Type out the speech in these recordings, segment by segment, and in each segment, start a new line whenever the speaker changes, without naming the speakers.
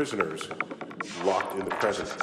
prisoners locked in the present.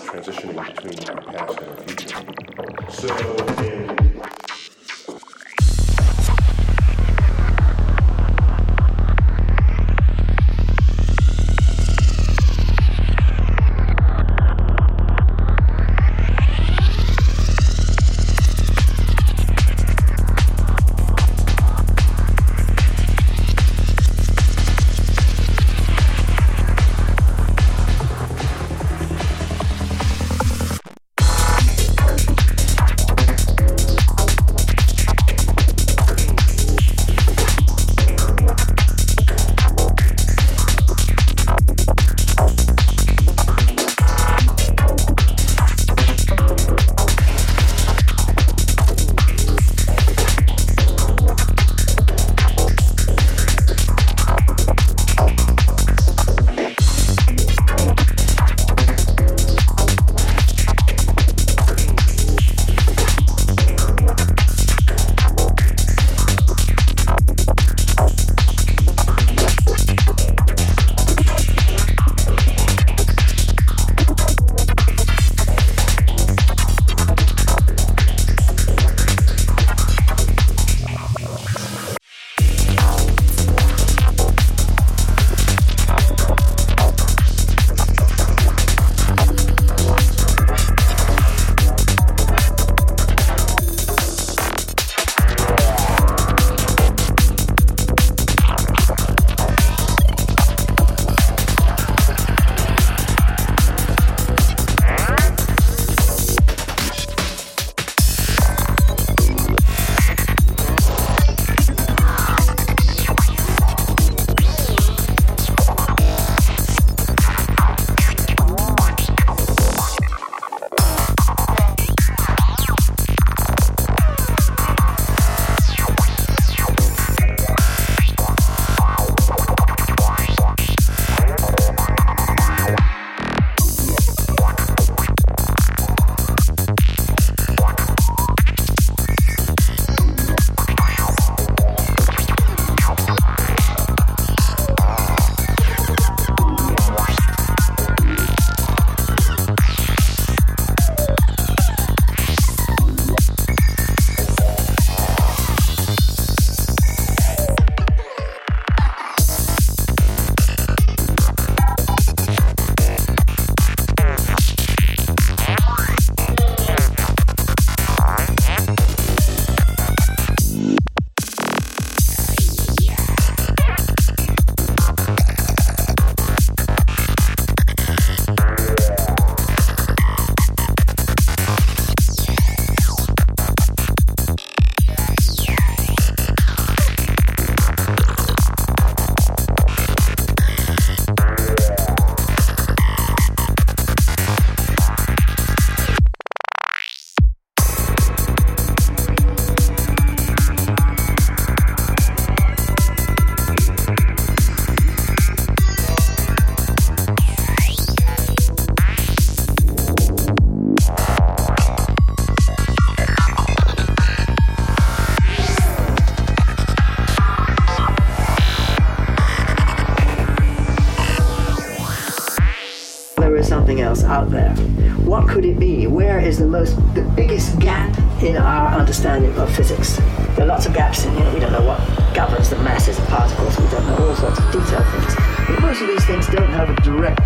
understanding of physics. There are lots of gaps in here. We don't know what governs the masses of particles. We don't know all sorts of detailed things. But most of these things don't have a direct